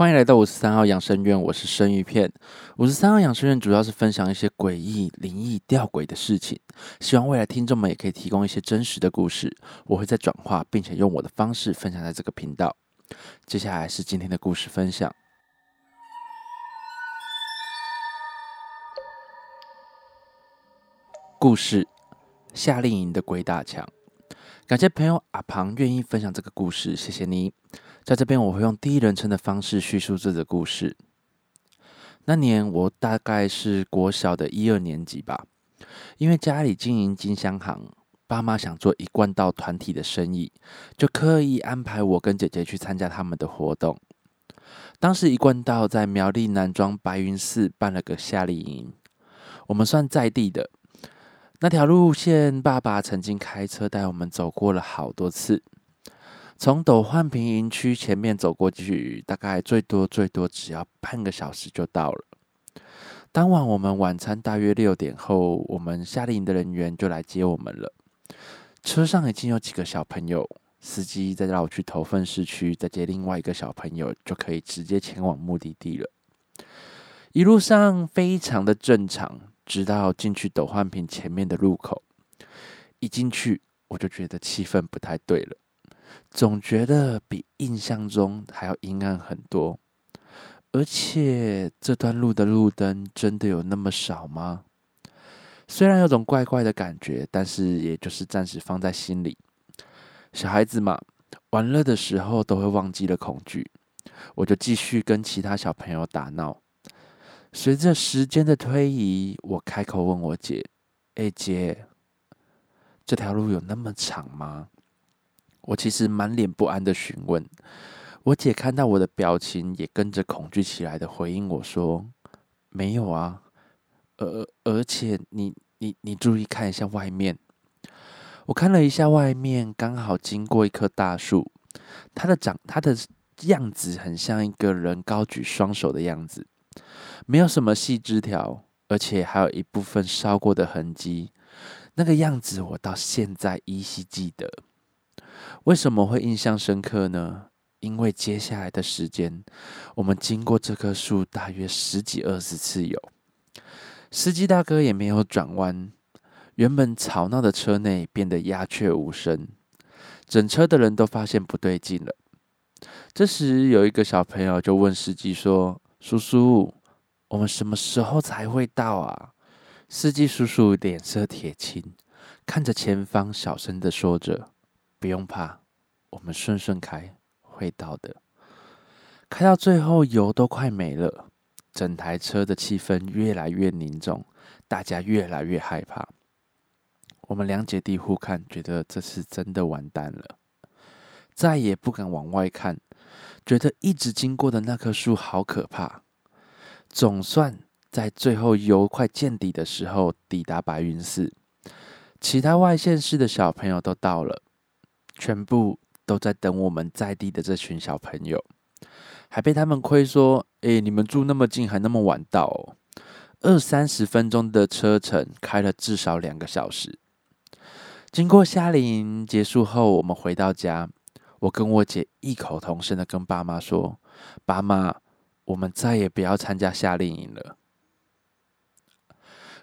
欢迎来到五十三号养生院，我是生鱼片。五十三号养生院主要是分享一些诡异、灵异、吊诡的事情，希望未来听众们也可以提供一些真实的故事，我会再转化，并且用我的方式分享在这个频道。接下来是今天的故事分享。故事：夏令营的鬼打墙。感谢朋友阿庞愿意分享这个故事，谢谢你。在这边，我会用第一人称的方式叙述这个故事。那年我大概是国小的一二年级吧，因为家里经营金香行，爸妈想做一贯道团体的生意，就刻意安排我跟姐姐去参加他们的活动。当时一贯道在苗栗南庄白云寺办了个夏令营，我们算在地的。那条路线，爸爸曾经开车带我们走过了好多次。从斗焕平营区前面走过去，大概最多最多只要半个小时就到了。当晚我们晚餐大约六点后，我们夏令营的人员就来接我们了。车上已经有几个小朋友，司机在绕去头份市区，再接另外一个小朋友，就可以直接前往目的地了。一路上非常的正常。直到进去斗焕平前面的路口，一进去我就觉得气氛不太对了，总觉得比印象中还要阴暗很多。而且这段路的路灯真的有那么少吗？虽然有种怪怪的感觉，但是也就是暂时放在心里。小孩子嘛，玩乐的时候都会忘记了恐惧，我就继续跟其他小朋友打闹。随着时间的推移，我开口问我姐：“哎姐，这条路有那么长吗？”我其实满脸不安的询问。我姐看到我的表情，也跟着恐惧起来的回应我说：“没有啊，而而且你你你注意看一下外面。”我看了一下外面，刚好经过一棵大树，它的长它的样子很像一个人高举双手的样子。没有什么细枝条，而且还有一部分烧过的痕迹，那个样子我到现在依稀记得。为什么会印象深刻呢？因为接下来的时间，我们经过这棵树大约十几二十次有，司机大哥也没有转弯，原本吵闹的车内变得鸦雀无声，整车的人都发现不对劲了。这时有一个小朋友就问司机说：“叔叔。”我们什么时候才会到啊？司机叔叔脸色铁青，看着前方，小声的说着：“不用怕，我们顺顺开，会到的。”开到最后，油都快没了，整台车的气氛越来越凝重，大家越来越害怕。我们两姐弟互看，觉得这次真的完蛋了，再也不敢往外看，觉得一直经过的那棵树好可怕。总算在最后油快见底的时候抵达白云寺，其他外县市的小朋友都到了，全部都在等我们在地的这群小朋友，还被他们亏说：“哎，你们住那么近，还那么晚到，哦，二三十分钟的车程，开了至少两个小时。”经过夏令营结束后，我们回到家，我跟我姐异口同声的跟爸妈说：“爸妈。”我们再也不要参加夏令营了。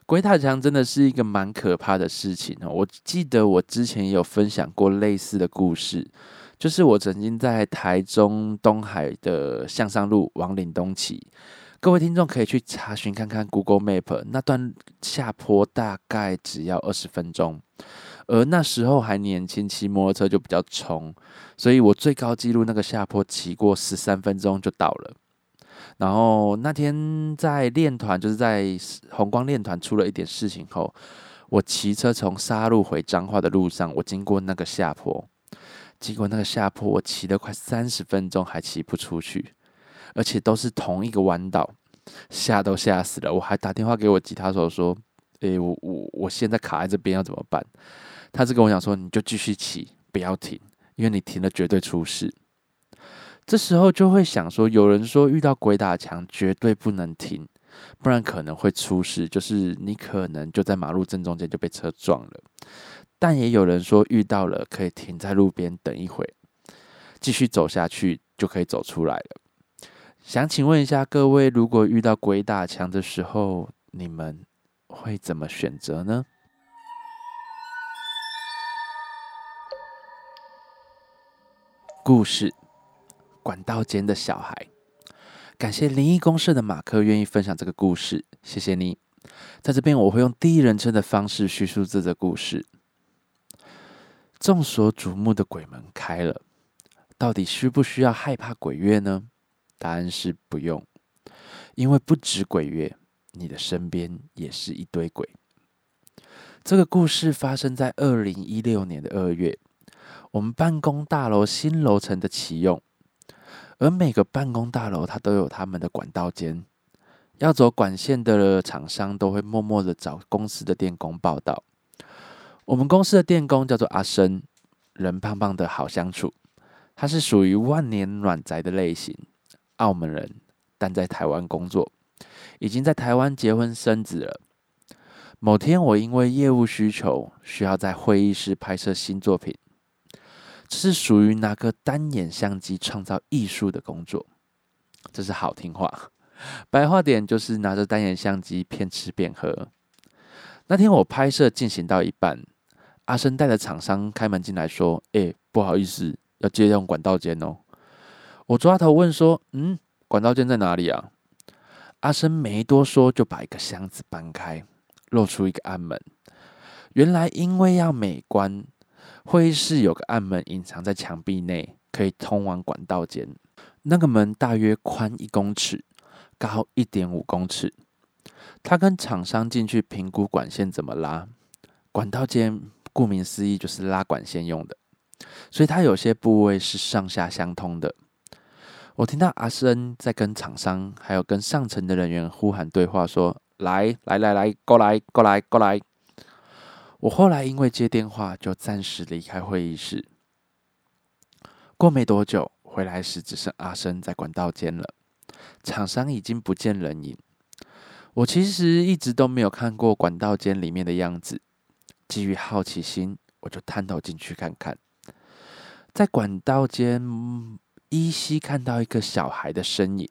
鬼塔墙真的是一个蛮可怕的事情哦。我记得我之前也有分享过类似的故事，就是我曾经在台中东海的向上路往岭东骑，各位听众可以去查询看看 Google Map，那段下坡大概只要二十分钟，而那时候还年轻，骑摩托车就比较冲，所以我最高纪录那个下坡骑过十三分钟就到了。然后那天在练团，就是在红光练团出了一点事情后，我骑车从沙路回彰化的路上，我经过那个下坡，经过那个下坡，我骑了快三十分钟还骑不出去，而且都是同一个弯道，吓都吓死了。我还打电话给我吉他手说：“诶，我我我现在卡在这边要怎么办？”他是跟我讲说：“你就继续骑，不要停，因为你停了绝对出事。”这时候就会想说，有人说遇到鬼打墙绝对不能停，不然可能会出事，就是你可能就在马路正中间就被车撞了。但也有人说遇到了可以停在路边等一会，继续走下去就可以走出来了。想请问一下各位，如果遇到鬼打墙的时候，你们会怎么选择呢？故事：管道间的小孩。感谢灵异公社的马克愿意分享这个故事，谢谢你。在这边，我会用第一人称的方式叙述这个故事。众所瞩目的鬼门开了，到底需不需要害怕鬼月呢？答案是不用，因为不止鬼月，你的身边也是一堆鬼。这个故事发生在二零一六年的二月，我们办公大楼新楼层的启用，而每个办公大楼它都有他们的管道间，要走管线的厂商都会默默的找公司的电工报道。我们公司的电工叫做阿生，人胖胖的好相处，他是属于万年暖宅的类型。澳门人，但在台湾工作，已经在台湾结婚生子了。某天，我因为业务需求，需要在会议室拍摄新作品，这是属于拿个单眼相机创造艺术的工作。这是好听话，白话点就是拿着单眼相机边吃边喝。那天我拍摄进行到一半，阿生带着厂商开门进来说：“哎，不好意思，要借用管道间哦。”我抓头问说：“嗯，管道间在哪里啊？”阿生没多说，就把一个箱子搬开，露出一个暗门。原来因为要美观，会议室有个暗门隐藏在墙壁内，可以通往管道间。那个门大约宽一公尺，高一点五公尺。他跟厂商进去评估管线怎么拉。管道间顾名思义就是拉管线用的，所以它有些部位是上下相通的。我听到阿生在跟厂商还有跟上层的人员呼喊对话，说：“来来来来，过来过来过来。”我后来因为接电话，就暂时离开会议室。过没多久，回来时只剩阿生在管道间了，厂商已经不见人影。我其实一直都没有看过管道间里面的样子，基于好奇心，我就探头进去看看，在管道间。依稀看到一个小孩的身影，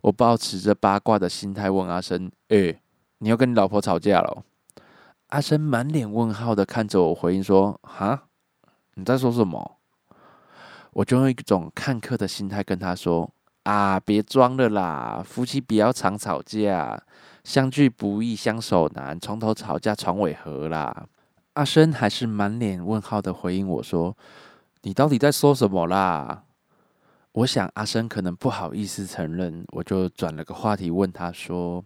我抱持着八卦的心态问阿生：“哎，你又跟你老婆吵架了？”阿生满脸问号的看着我，回应说：“哈，你在说什么？”我就用一种看客的心态跟他说：“啊，别装了啦，夫妻不要常吵架，相聚不易相守难，床头吵架床尾和啦。”阿生还是满脸问号的回应我说：“你到底在说什么啦？”我想阿生可能不好意思承认，我就转了个话题问他说：“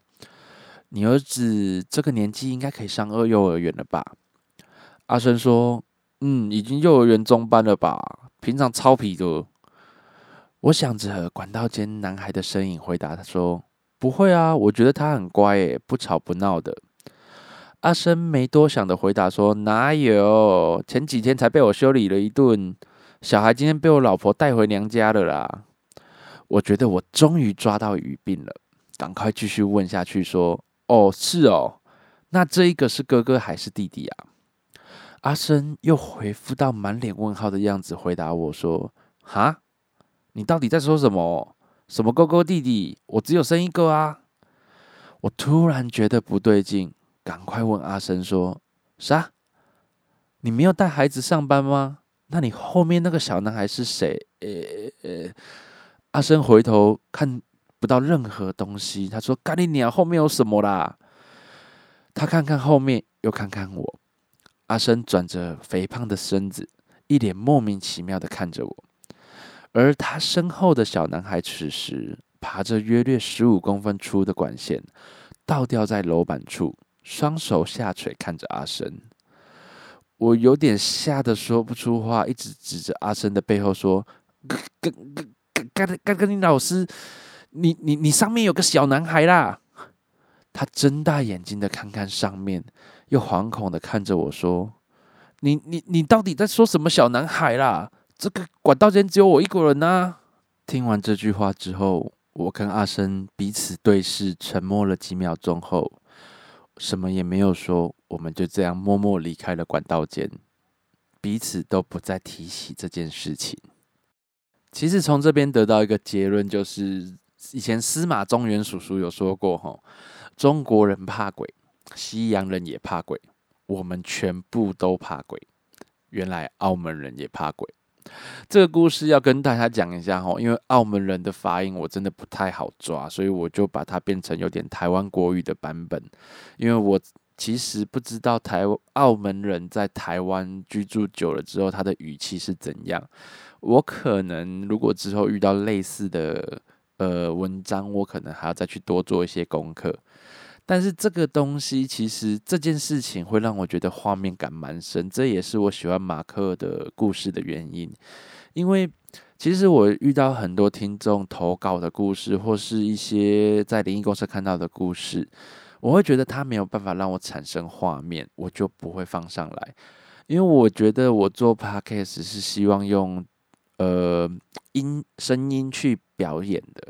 你儿子这个年纪应该可以上二幼儿园了吧？”阿生说：“嗯，已经幼儿园中班了吧？平常超皮的。”我想着管道间男孩的身影，回答他说：“不会啊，我觉得他很乖，诶，不吵不闹的。”阿生没多想的回答说：“哪有？前几天才被我修理了一顿。”小孩今天被我老婆带回娘家了啦！我觉得我终于抓到语病了，赶快继续问下去说：“哦，是哦，那这一个是哥哥还是弟弟啊？”阿生又回复到满脸问号的样子，回答我说：“哈，你到底在说什么？什么哥哥弟弟？我只有生一个啊！”我突然觉得不对劲，赶快问阿生说：“啥？你没有带孩子上班吗？”那你后面那个小男孩是谁？呃呃，阿生回头看不到任何东西，他说：“咖喱鸟后面有什么啦？”他看看后面，又看看我。阿生转着肥胖的身子，一脸莫名其妙的看着我。而他身后的小男孩此时爬着约略十五公分粗的管线，倒吊在楼板处，双手下垂看着阿生。我有点吓得说不出话，一直指着阿生的背后说：“跟跟跟跟跟跟你老师，你你你上面有个小男孩啦！”他睁大眼睛的看看上面，又惶恐的看着我说：“你你你到底在说什么小男孩啦？这个管道间只有我一个人呐！”听完这句话之后，我跟阿生彼此对视，沉默了几秒钟后。什么也没有说，我们就这样默默离开了管道间，彼此都不再提起这件事情。其实从这边得到一个结论，就是以前司马中原叔叔有说过，吼，中国人怕鬼，西洋人也怕鬼，我们全部都怕鬼。原来澳门人也怕鬼。这个故事要跟大家讲一下哈，因为澳门人的发音我真的不太好抓，所以我就把它变成有点台湾国语的版本。因为我其实不知道台澳门人在台湾居住久了之后，他的语气是怎样。我可能如果之后遇到类似的呃文章，我可能还要再去多做一些功课。但是这个东西其实这件事情会让我觉得画面感蛮深，这也是我喜欢马克的故事的原因。因为其实我遇到很多听众投稿的故事，或是一些在灵异公司看到的故事，我会觉得他没有办法让我产生画面，我就不会放上来。因为我觉得我做 podcast 是希望用呃音声音去表演的。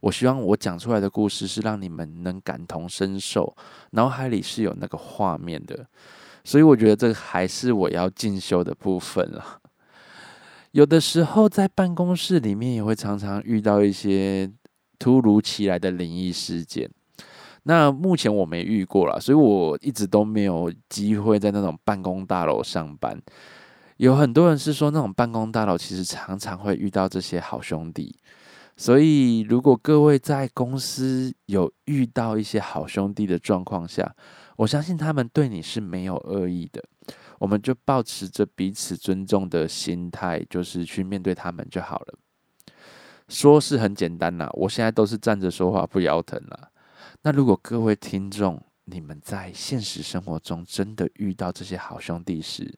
我希望我讲出来的故事是让你们能感同身受，脑海里是有那个画面的，所以我觉得这还是我要进修的部分了。有的时候在办公室里面也会常常遇到一些突如其来的灵异事件，那目前我没遇过了，所以我一直都没有机会在那种办公大楼上班。有很多人是说那种办公大楼其实常常会遇到这些好兄弟。所以，如果各位在公司有遇到一些好兄弟的状况下，我相信他们对你是没有恶意的。我们就保持着彼此尊重的心态，就是去面对他们就好了。说是很简单啦，我现在都是站着说话不腰疼啦。那如果各位听众，你们在现实生活中真的遇到这些好兄弟时，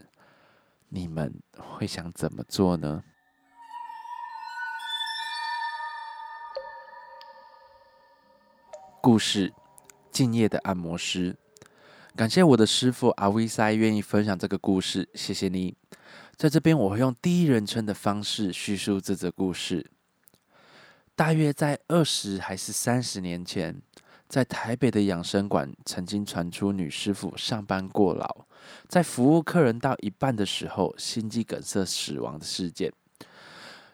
你们会想怎么做呢？故事：敬业的按摩师。感谢我的师傅阿威塞愿意分享这个故事，谢谢你。在这边，我会用第一人称的方式叙述这则故事。大约在二十还是三十年前，在台北的养生馆，曾经传出女师傅上班过劳，在服务客人到一半的时候，心肌梗塞死亡的事件。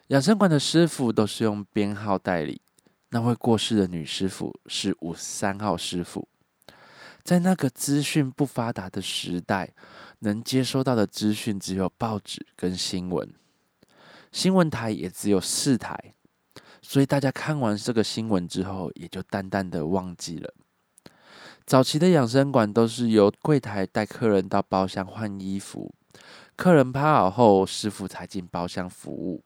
养生馆的师傅都是用编号代理。那位过世的女师傅是五十三号师傅，在那个资讯不发达的时代，能接收到的资讯只有报纸跟新闻，新闻台也只有四台，所以大家看完这个新闻之后，也就淡淡的忘记了。早期的养生馆都是由柜台带客人到包厢换衣服，客人趴好后，师傅才进包厢服务。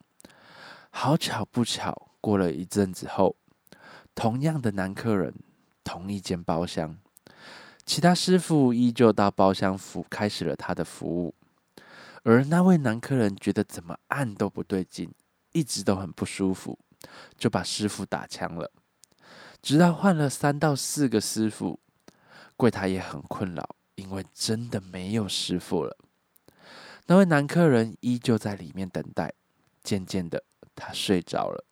好巧不巧，过了一阵子后。同样的男客人，同一间包厢，其他师傅依旧到包厢服开始了他的服务，而那位男客人觉得怎么按都不对劲，一直都很不舒服，就把师傅打枪了。直到换了三到四个师傅，柜台也很困扰，因为真的没有师傅了。那位男客人依旧在里面等待，渐渐的他睡着了。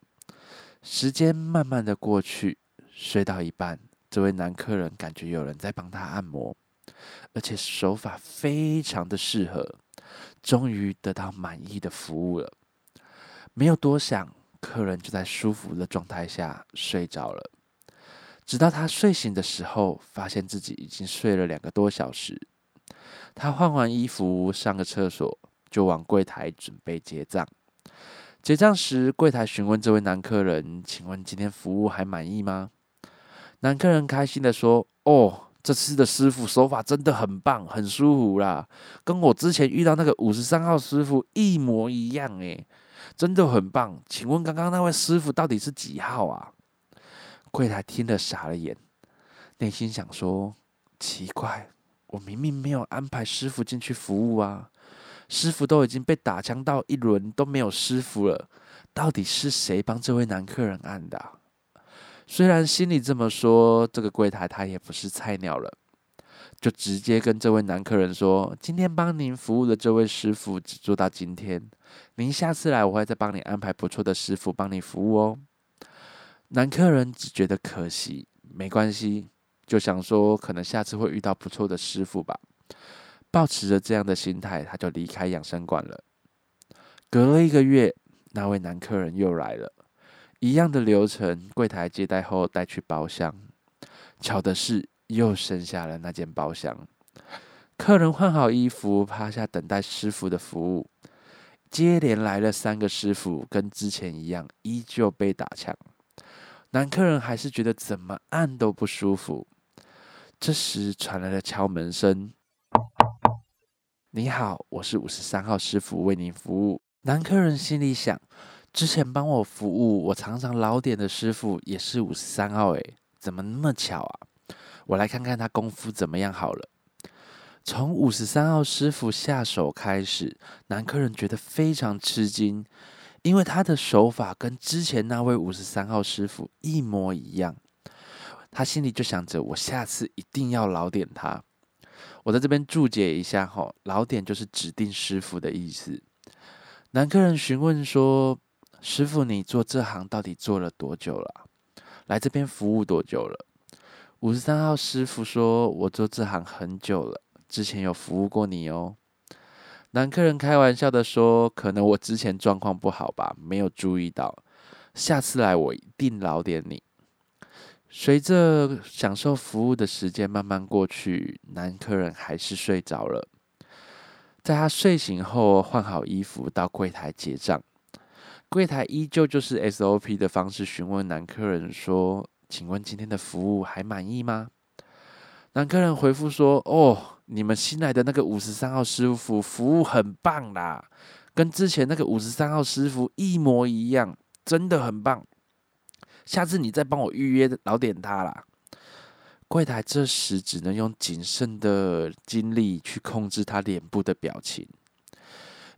时间慢慢的过去，睡到一半，这位男客人感觉有人在帮他按摩，而且手法非常的适合，终于得到满意的服务了。没有多想，客人就在舒服的状态下睡着了。直到他睡醒的时候，发现自己已经睡了两个多小时。他换完衣服，上个厕所，就往柜台准备结账。结账时，柜台询问这位男客人：“请问今天服务还满意吗？”男客人开心的说：“哦，这次的师傅手法真的很棒，很舒服啦，跟我之前遇到那个五十三号师傅一模一样诶，真的很棒。请问刚刚那位师傅到底是几号啊？”柜台听了傻了眼，内心想说：“奇怪，我明明没有安排师傅进去服务啊。”师傅都已经被打枪到一轮都没有师傅了，到底是谁帮这位男客人按的？虽然心里这么说，这个柜台他也不是菜鸟了，就直接跟这位男客人说：“今天帮您服务的这位师傅只做到今天，您下次来我会再帮你安排不错的师傅帮你服务哦。”男客人只觉得可惜，没关系，就想说可能下次会遇到不错的师傅吧。抱持着这样的心态，他就离开养生馆了。隔了一个月，那位男客人又来了，一样的流程，柜台接待后带去包厢。巧的是，又剩下了那间包厢。客人换好衣服，趴下等待师傅的服务。接连来了三个师傅，跟之前一样，依旧被打枪。男客人还是觉得怎么按都不舒服。这时传来了敲门声：“你好，我是五十三号师傅，为您服务。”男客人心里想：之前帮我服务我常常老点的师傅也是五十三号，诶，怎么那么巧啊？我来看看他功夫怎么样好了。从五十三号师傅下手开始，男客人觉得非常吃惊，因为他的手法跟之前那位五十三号师傅一模一样。他心里就想着，我下次一定要老点他。我在这边注解一下哈，老点就是指定师傅的意思。男客人询问说：“师傅，你做这行到底做了多久了？来这边服务多久了？”五十三号师傅说：“我做这行很久了，之前有服务过你哦。”男客人开玩笑的说：“可能我之前状况不好吧，没有注意到，下次来我一定老点你。”随着享受服务的时间慢慢过去，男客人还是睡着了。在他睡醒后，换好衣服到柜台结账。柜台依旧就是 SOP 的方式询问男客人说：“请问今天的服务还满意吗？”男客人回复说：“哦，你们新来的那个五十三号师傅服务很棒啦，跟之前那个五十三号师傅一模一样，真的很棒。下次你再帮我预约老点他啦。”柜台这时只能用谨慎的精力去控制他脸部的表情，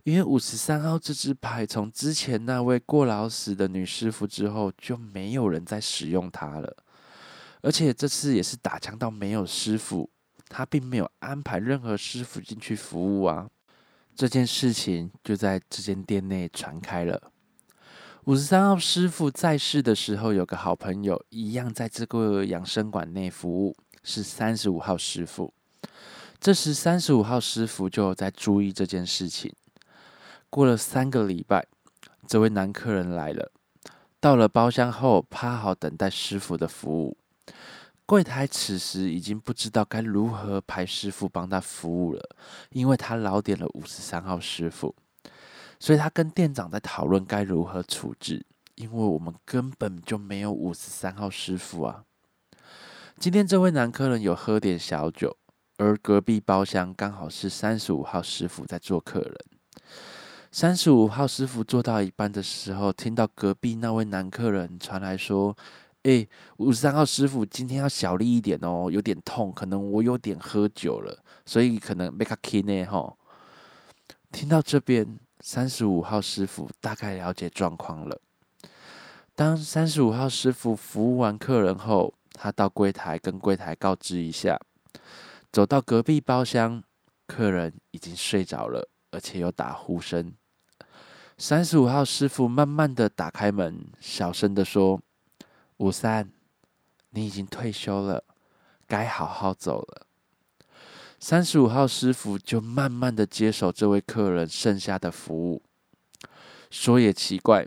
因为五十三号这支牌从之前那位过劳死的女师傅之后就没有人再使用它了，而且这次也是打枪到没有师傅，他并没有安排任何师傅进去服务啊，这件事情就在这间店内传开了。五十三号师傅在世的时候，有个好朋友一样在这个养生馆内服务，是三十五号师傅。这时，三十五号师傅就在注意这件事情。过了三个礼拜，这位男客人来了，到了包厢后，趴好等待师傅的服务。柜台此时已经不知道该如何派师傅帮他服务了，因为他老点了五十三号师傅。所以他跟店长在讨论该如何处置，因为我们根本就没有五十三号师傅啊。今天这位男客人有喝点小酒，而隔壁包厢刚好是三十五号师傅在做客人。三十五号师傅做到一半的时候，听到隔壁那位男客人传来说：“哎，五十三号师傅今天要小力一点哦，有点痛，可能我有点喝酒了，所以可能没卡 k 呢哈。”听到这边。三十五号师傅大概了解状况了。当三十五号师傅服务完客人后，他到柜台跟柜台告知一下，走到隔壁包厢，客人已经睡着了，而且有打呼声。三十五号师傅慢慢的打开门，小声的说：“五三，你已经退休了，该好好走了。”三十五号师傅就慢慢的接手这位客人剩下的服务。说也奇怪，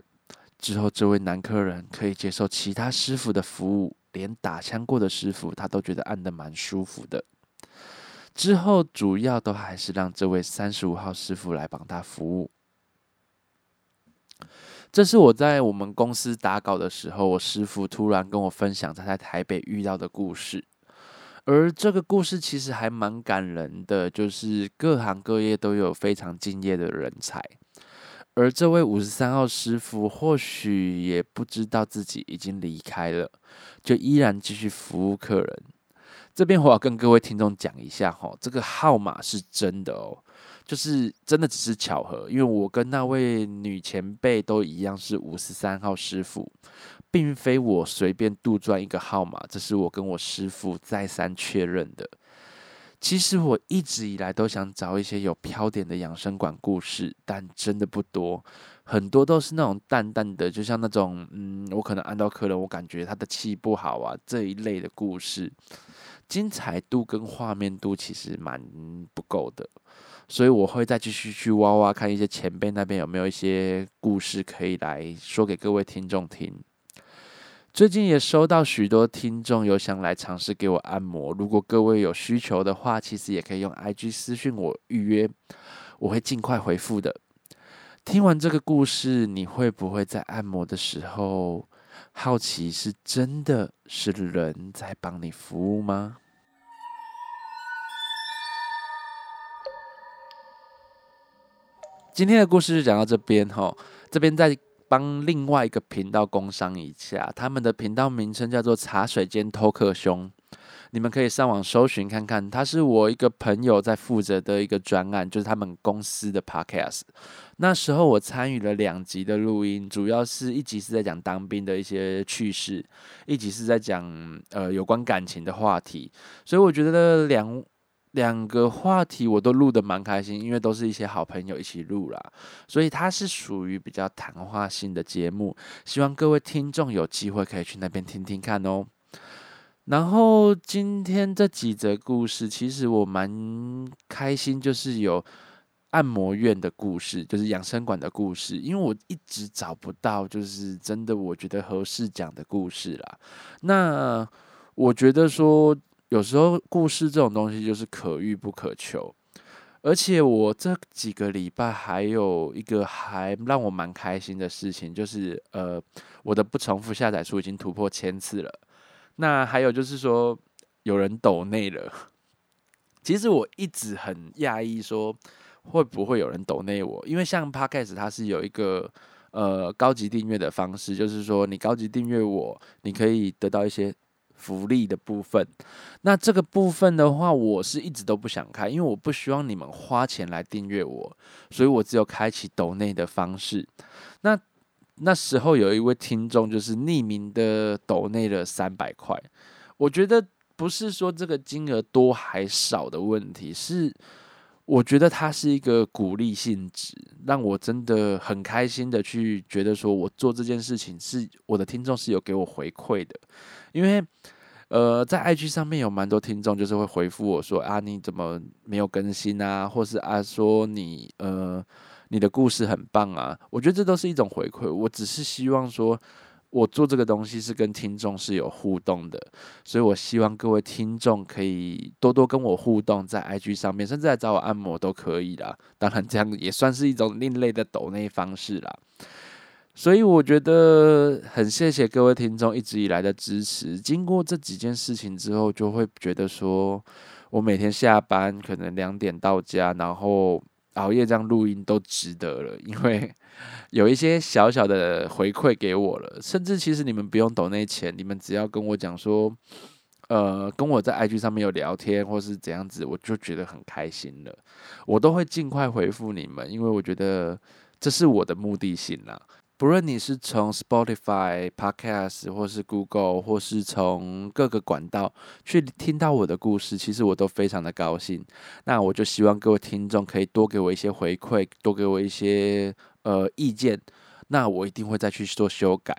之后这位男客人可以接受其他师傅的服务，连打枪过的师傅他都觉得按的蛮舒服的。之后主要都还是让这位三十五号师傅来帮他服务。这是我在我们公司打稿的时候，我师傅突然跟我分享他在台北遇到的故事。而这个故事其实还蛮感人的，就是各行各业都有非常敬业的人才，而这位五十三号师傅或许也不知道自己已经离开了，就依然继续服务客人。这边我要跟各位听众讲一下哈，这个号码是真的哦，就是真的只是巧合，因为我跟那位女前辈都一样是五十三号师傅。并非我随便杜撰一个号码，这是我跟我师傅再三确认的。其实我一直以来都想找一些有飘点的养生馆故事，但真的不多，很多都是那种淡淡的，就像那种嗯，我可能按到客人，我感觉他的气不好啊这一类的故事，精彩度跟画面度其实蛮不够的，所以我会再继续去挖挖看一些前辈那边有没有一些故事可以来说给各位听众听。最近也收到许多听众有想来尝试给我按摩，如果各位有需求的话，其实也可以用 IG 私讯我预约，我会尽快回复的。听完这个故事，你会不会在按摩的时候好奇，是真的是人在帮你服务吗？今天的故事就讲到这边哈，这边再帮另外一个频道工商一下，他们的频道名称叫做茶水间偷客兄。你们可以上网搜寻看看，他是我一个朋友在负责的一个专案，就是他们公司的 podcast。那时候我参与了两集的录音，主要是一集是在讲当兵的一些趣事，一集是在讲呃有关感情的话题。所以我觉得两两个话题我都录得蛮开心，因为都是一些好朋友一起录啦，所以它是属于比较谈话性的节目。希望各位听众有机会可以去那边听听看哦。然后今天这几则故事，其实我蛮开心，就是有按摩院的故事，就是养生馆的故事，因为我一直找不到，就是真的我觉得合适讲的故事啦。那我觉得说，有时候故事这种东西就是可遇不可求，而且我这几个礼拜还有一个还让我蛮开心的事情，就是呃，我的不重复下载数已经突破千次了。那还有就是说，有人抖内了。其实我一直很讶异，说会不会有人抖内我？因为像 Podcast 它是有一个呃高级订阅的方式，就是说你高级订阅我，你可以得到一些福利的部分。那这个部分的话，我是一直都不想开，因为我不希望你们花钱来订阅我，所以我只有开启抖内的方式。那那时候有一位听众就是匿名的抖内了三百块，我觉得不是说这个金额多还少的问题，是我觉得它是一个鼓励性质，让我真的很开心的去觉得说我做这件事情是我的听众是有给我回馈的，因为呃在 IG 上面有蛮多听众就是会回复我说啊你怎么没有更新啊，或是啊说你呃。你的故事很棒啊，我觉得这都是一种回馈。我只是希望说，我做这个东西是跟听众是有互动的，所以我希望各位听众可以多多跟我互动，在 IG 上面，甚至来找我按摩都可以啦。当然，这样也算是一种另类的抖内方式啦。所以我觉得很谢谢各位听众一直以来的支持。经过这几件事情之后，就会觉得说我每天下班可能两点到家，然后。熬夜这样录音都值得了，因为 有一些小小的回馈给我了。甚至其实你们不用抖那些钱，你们只要跟我讲说，呃，跟我在 IG 上面有聊天或是怎样子，我就觉得很开心了。我都会尽快回复你们，因为我觉得这是我的目的性啦。不论你是从 Spotify Podcast，或是 Google，或是从各个管道去听到我的故事，其实我都非常的高兴。那我就希望各位听众可以多给我一些回馈，多给我一些呃意见，那我一定会再去做修改。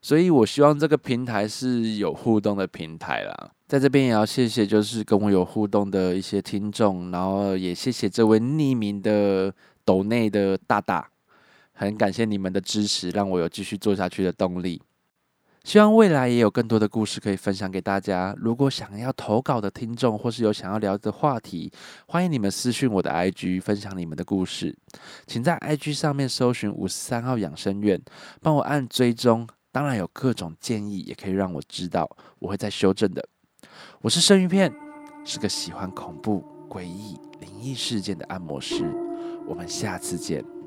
所以我希望这个平台是有互动的平台啦。在这边也要谢谢，就是跟我有互动的一些听众，然后也谢谢这位匿名的斗内的大大。很感谢你们的支持，让我有继续做下去的动力。希望未来也有更多的故事可以分享给大家。如果想要投稿的听众，或是有想要聊的话题，欢迎你们私讯我的 IG，分享你们的故事。请在 IG 上面搜寻五十三号养生院，帮我按追踪。当然有各种建议，也可以让我知道，我会再修正的。我是生鱼片，是个喜欢恐怖、诡异、灵异事件的按摩师。我们下次见。